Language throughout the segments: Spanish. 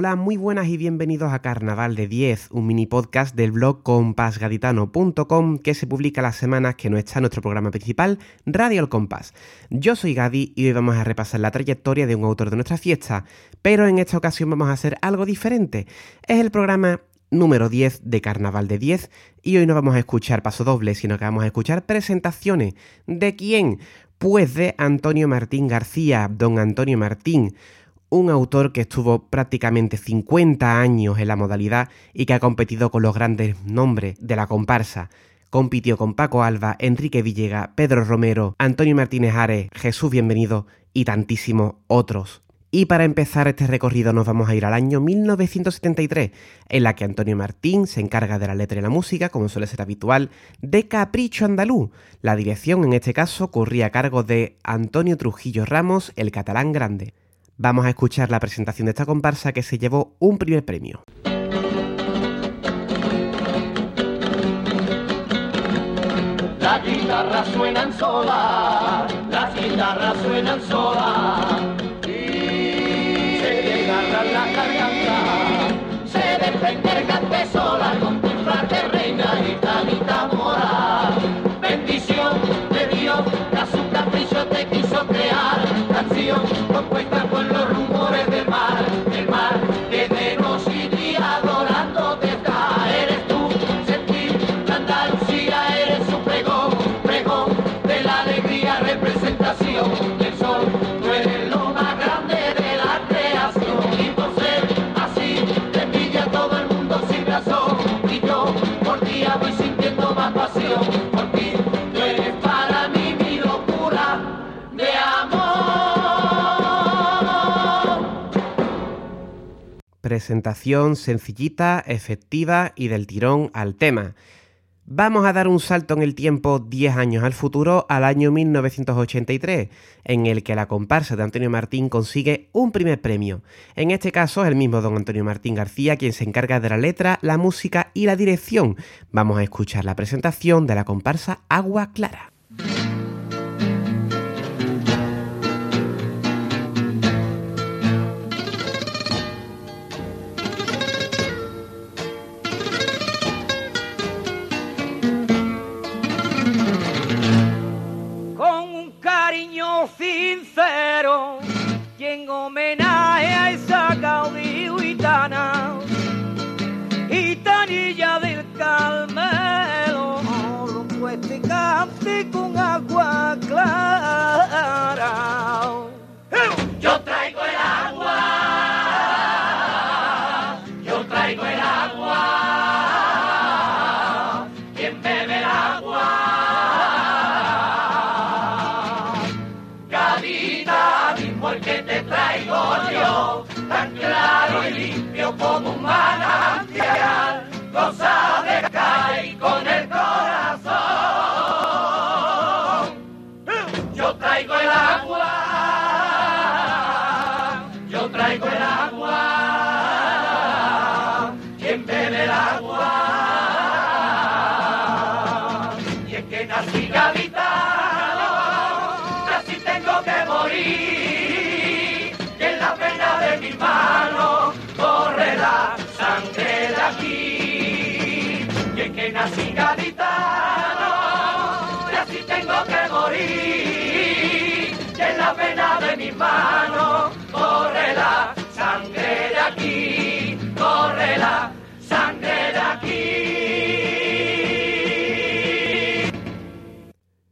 Hola, muy buenas y bienvenidos a Carnaval de 10, un mini podcast del blog compasgaditano.com que se publica las semanas que no está nuestro programa principal, Radio El Compás. Yo soy Gadi y hoy vamos a repasar la trayectoria de un autor de nuestra fiesta, pero en esta ocasión vamos a hacer algo diferente. Es el programa número 10 de Carnaval de 10 y hoy no vamos a escuchar paso doble, sino que vamos a escuchar presentaciones. ¿De quién? Pues de Antonio Martín García, don Antonio Martín un autor que estuvo prácticamente 50 años en la modalidad y que ha competido con los grandes nombres de la comparsa. Compitió con Paco Alba, Enrique Villega, Pedro Romero, Antonio Martínez Ares, Jesús Bienvenido y tantísimos otros. Y para empezar este recorrido nos vamos a ir al año 1973, en la que Antonio Martín se encarga de la letra y la música, como suele ser habitual, de Capricho Andaluz. La dirección en este caso corría a cargo de Antonio Trujillo Ramos, el catalán grande. Vamos a escuchar la presentación de esta comparsa que se llevó un primer premio. Las guitarras suenan solas, las guitarras suenan solas. Presentación sencillita, efectiva y del tirón al tema. Vamos a dar un salto en el tiempo 10 años al futuro, al año 1983, en el que la comparsa de Antonio Martín consigue un primer premio. En este caso es el mismo don Antonio Martín García quien se encarga de la letra, la música y la dirección. Vamos a escuchar la presentación de la comparsa Agua Clara. Sangre de aquí, sangre de aquí.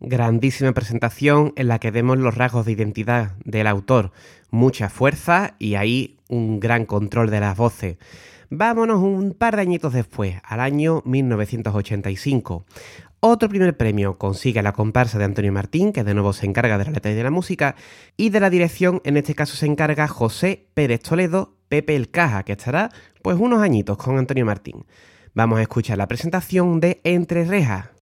Grandísima presentación en la que vemos los rasgos de identidad del autor, mucha fuerza y ahí un gran control de las voces. Vámonos un par de añitos después, al año 1985. Otro primer premio consigue la comparsa de Antonio Martín, que de nuevo se encarga de la letra y de la música, y de la dirección, en este caso se encarga José Pérez Toledo, Pepe el Caja, que estará pues unos añitos con Antonio Martín. Vamos a escuchar la presentación de Entre Rejas.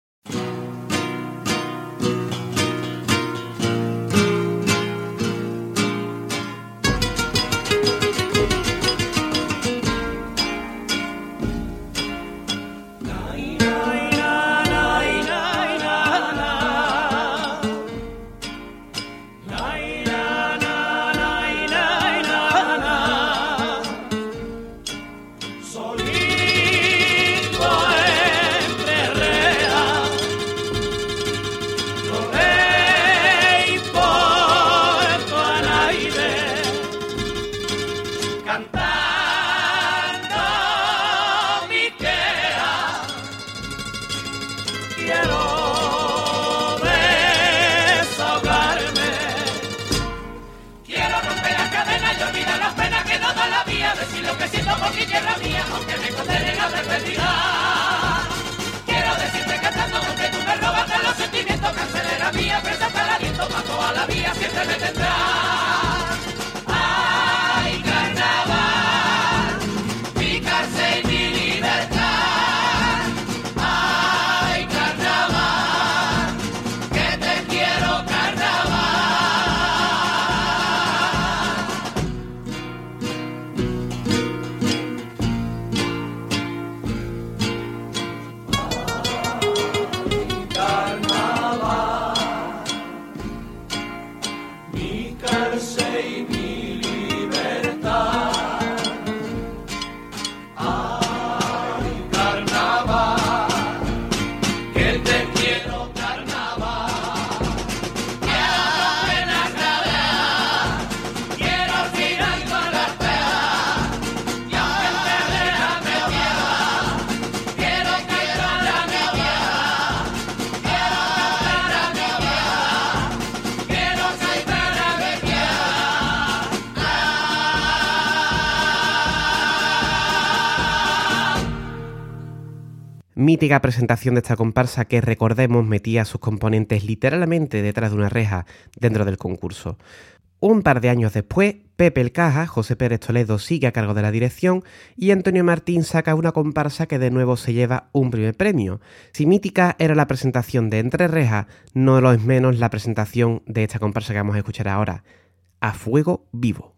Presentación de esta comparsa que recordemos metía a sus componentes literalmente detrás de una reja dentro del concurso. Un par de años después, Pepe el Caja, José Pérez Toledo sigue a cargo de la dirección y Antonio Martín saca una comparsa que de nuevo se lleva un primer premio. Si mítica era la presentación de Entre Rejas, no lo es menos la presentación de esta comparsa que vamos a escuchar ahora, A Fuego Vivo.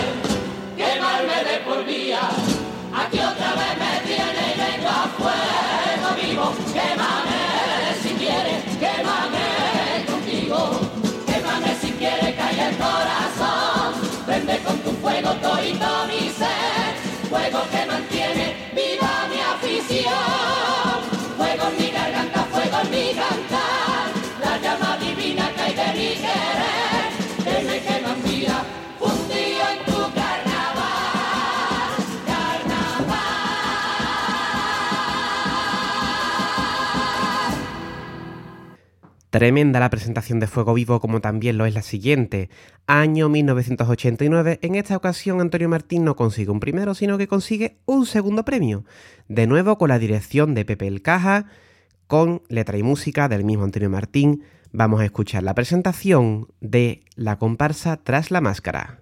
mi ser. Fuego que mantiene viva mi afición. Fuego en mi garganta, fuego en mi cantar. La llama divina cae de mi querer. Tremenda la presentación de Fuego Vivo como también lo es la siguiente. Año 1989, en esta ocasión Antonio Martín no consigue un primero, sino que consigue un segundo premio. De nuevo con la dirección de Pepe el Caja, con letra y música del mismo Antonio Martín, vamos a escuchar la presentación de la comparsa Tras la Máscara.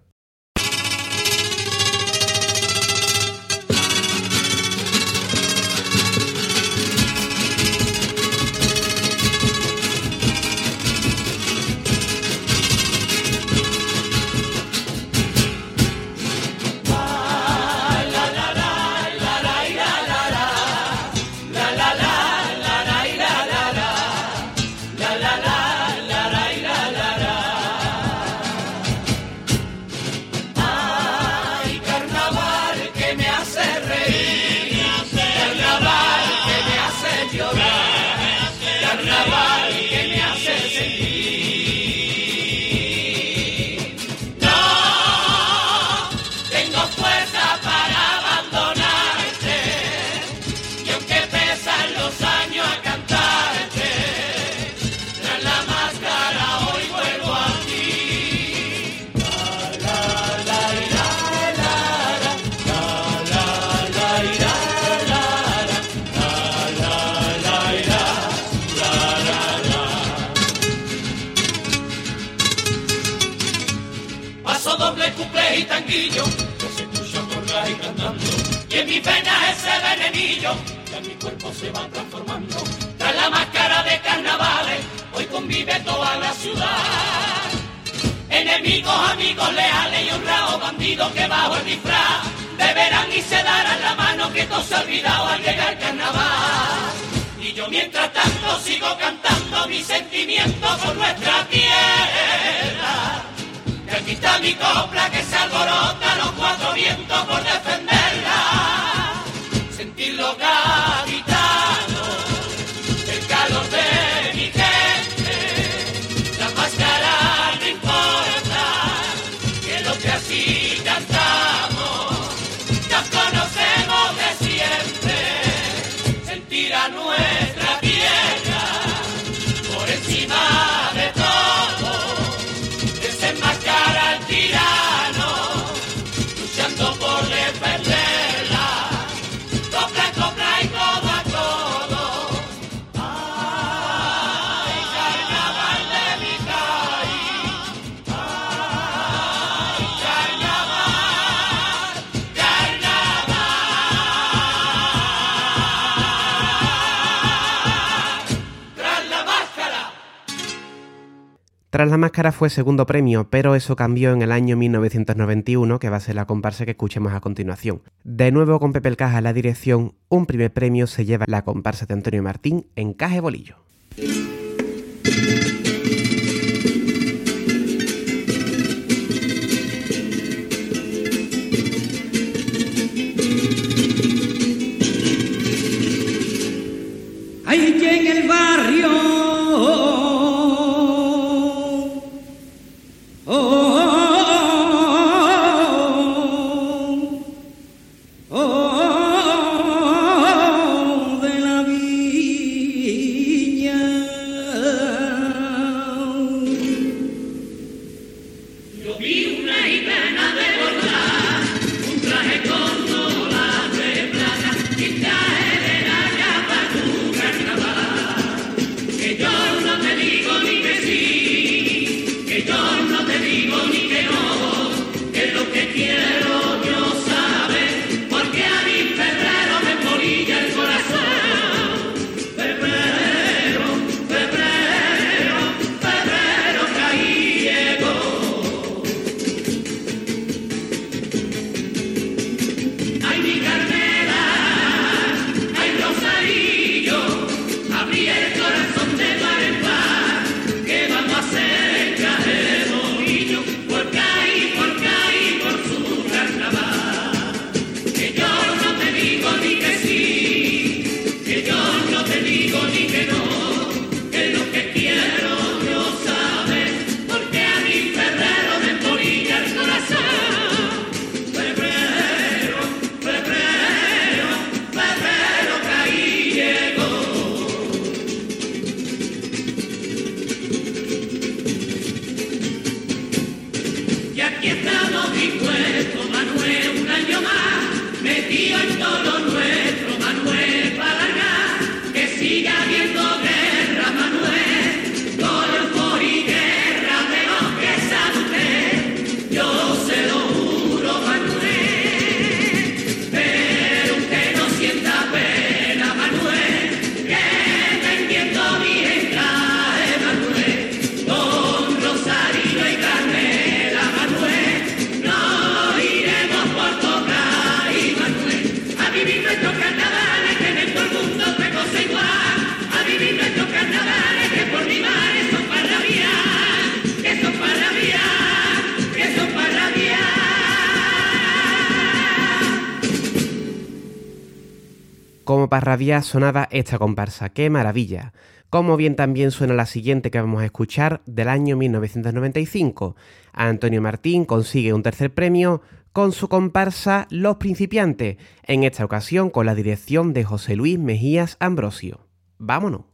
Se va transformando. Tras la máscara de carnavales, hoy convive toda la ciudad. Enemigos, amigos leales y honrados, bandidos que bajo el disfraz beberán y se darán la mano que todo se ha olvidado al llegar el carnaval. Y yo mientras tanto sigo cantando mi sentimiento por nuestra tierra. Que aquí está mi copla que se alborota los cuatro vientos por defenderla. Sentir los Tras la máscara fue segundo premio, pero eso cambió en el año 1991, que va a ser la comparsa que escuchemos a continuación. De nuevo con Pepe Caja en la dirección, un primer premio se lleva la comparsa de Antonio Martín en Caje Bolillo. Rabiar sonaba esta comparsa, ¡qué maravilla! Como bien también suena la siguiente que vamos a escuchar del año 1995. Antonio Martín consigue un tercer premio con su comparsa Los Principiantes, en esta ocasión con la dirección de José Luis Mejías Ambrosio. ¡Vámonos!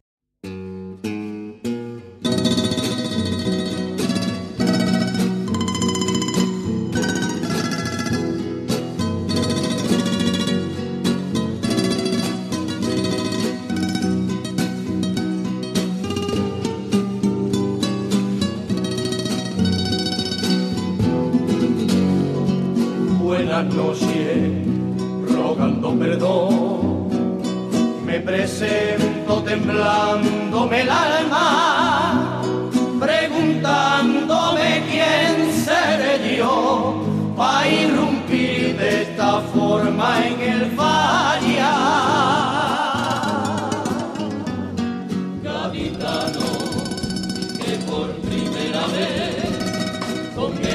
Conmigo.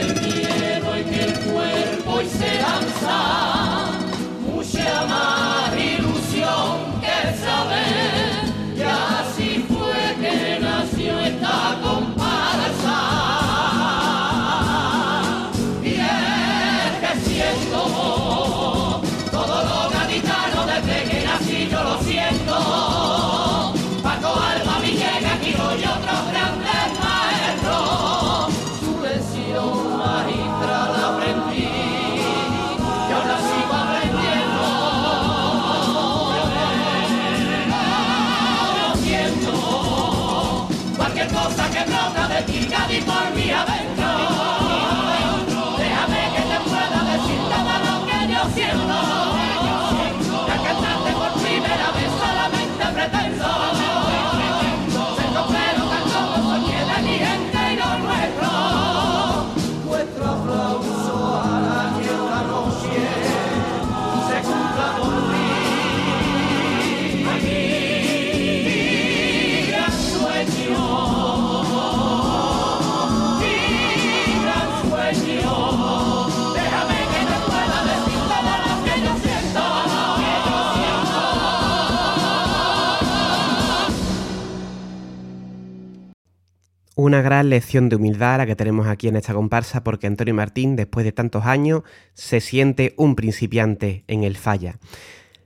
una gran lección de humildad la que tenemos aquí en esta comparsa porque Antonio Martín, después de tantos años, se siente un principiante en el falla.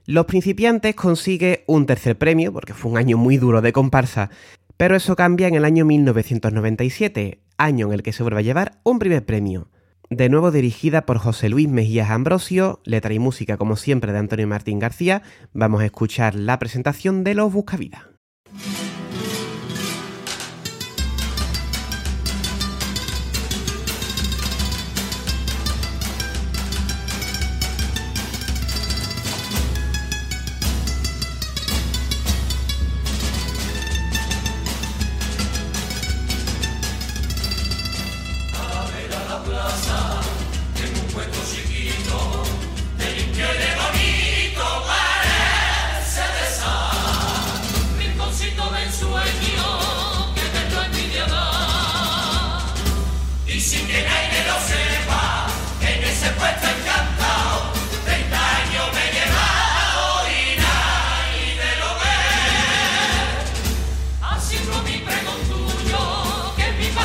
Los principiantes consigue un tercer premio, porque fue un año muy duro de comparsa, pero eso cambia en el año 1997, año en el que se vuelve a llevar un primer premio. De nuevo dirigida por José Luis Mejías Ambrosio, letra y música como siempre de Antonio Martín García, vamos a escuchar la presentación de Los Buscavidas.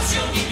pasión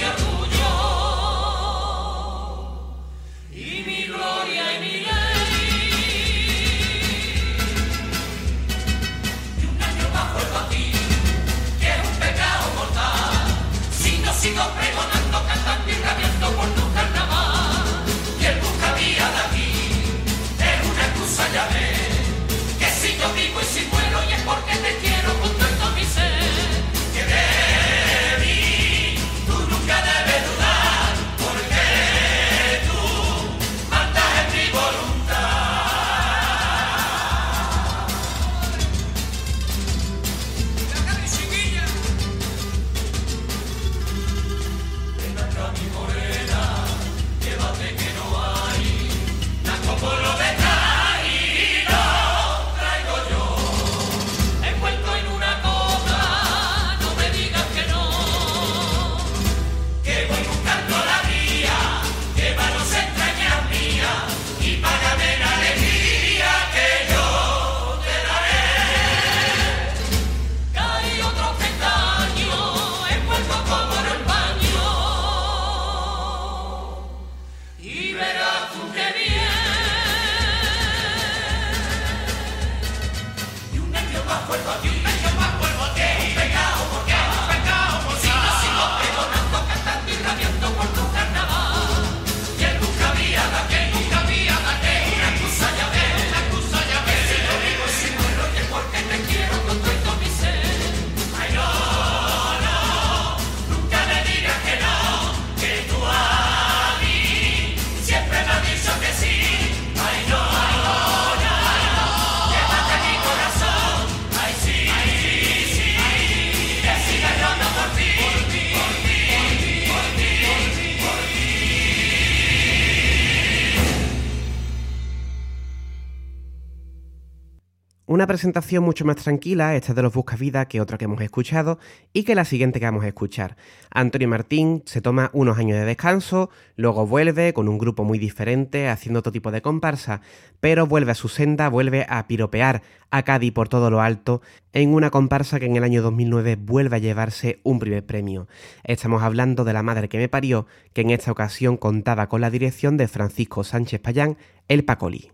Una presentación mucho más tranquila, esta de los Buscavidas, que otra que hemos escuchado y que la siguiente que vamos a escuchar. Antonio Martín se toma unos años de descanso, luego vuelve con un grupo muy diferente, haciendo otro tipo de comparsa, pero vuelve a su senda, vuelve a piropear a Cádiz por todo lo alto en una comparsa que en el año 2009 vuelve a llevarse un primer premio. Estamos hablando de La Madre que me parió, que en esta ocasión contaba con la dirección de Francisco Sánchez Payán, el Pacoli.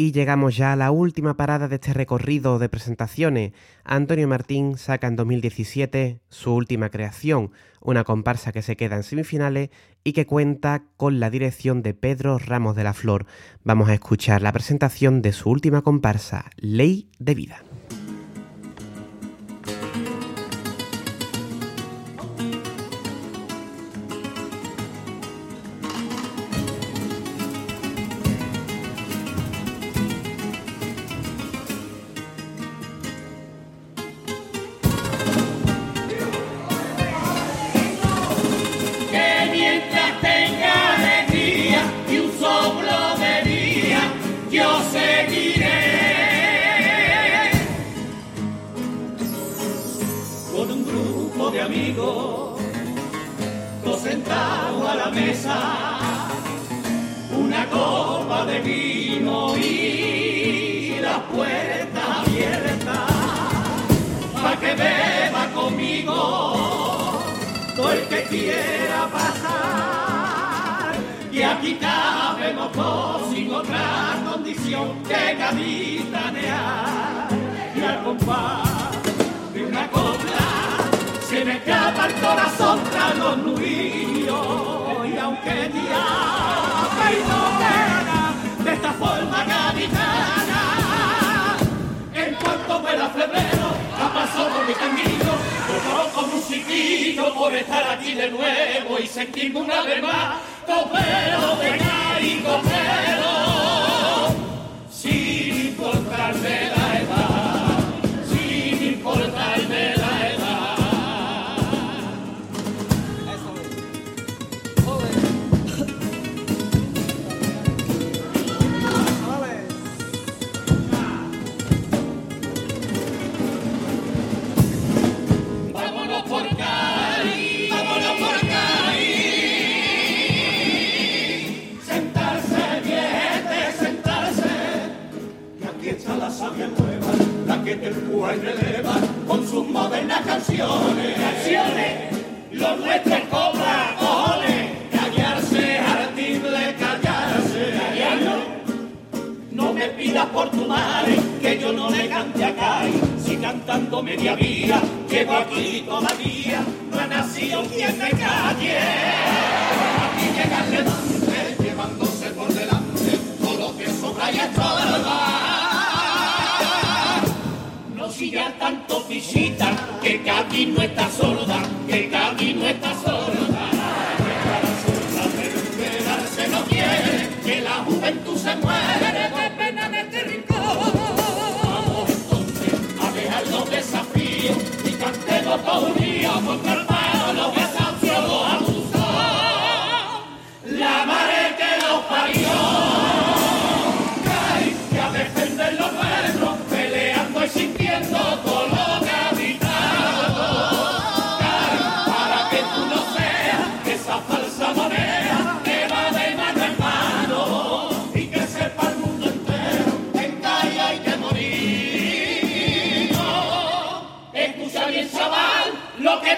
Y llegamos ya a la última parada de este recorrido de presentaciones. Antonio Martín saca en 2017 su última creación, una comparsa que se queda en semifinales y que cuenta con la dirección de Pedro Ramos de la Flor. Vamos a escuchar la presentación de su última comparsa, Ley de Vida. Mesa, una copa de vino y la puerta abierta, para que beba conmigo todo el que quiera pasar. Y aquí cabemos dos sin otra condición que capitanear. Y al compás de una copla se me escapa el corazón tras los nudillos. Y y no gana de esta forma gaditana, en cuanto me la febrero, ha pasado por mi camino, yo como un chiquillo por estar aquí de nuevo y sentirme una vez más copero de Cádiz, copero, que te y releva con sus modernas canciones. Canciones, lo nuestro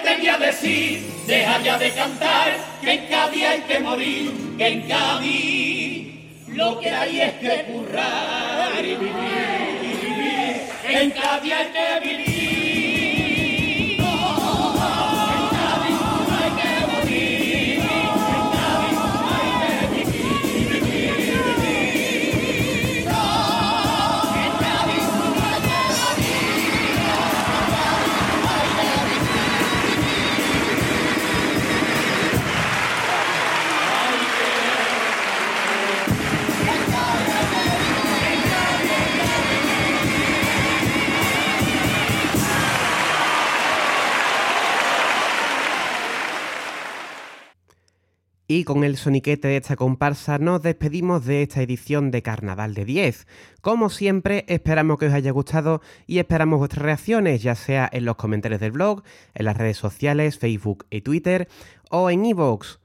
te voy a decir. Deja ya de cantar, que en Cádiz hay que morir, que en Cádiz lo que hay es que currar y vivir. En Cádiz hay que vivir. Con el soniquete de esta comparsa nos despedimos de esta edición de Carnaval de 10. Como siempre, esperamos que os haya gustado y esperamos vuestras reacciones, ya sea en los comentarios del blog, en las redes sociales, Facebook y Twitter, o en iVoox.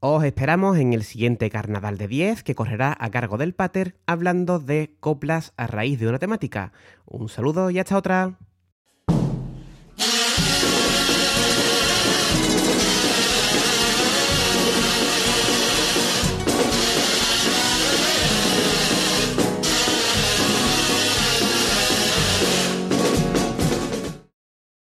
Os esperamos en el siguiente Carnaval de 10 que correrá a cargo del Pater hablando de coplas a raíz de una temática. Un saludo y hasta otra.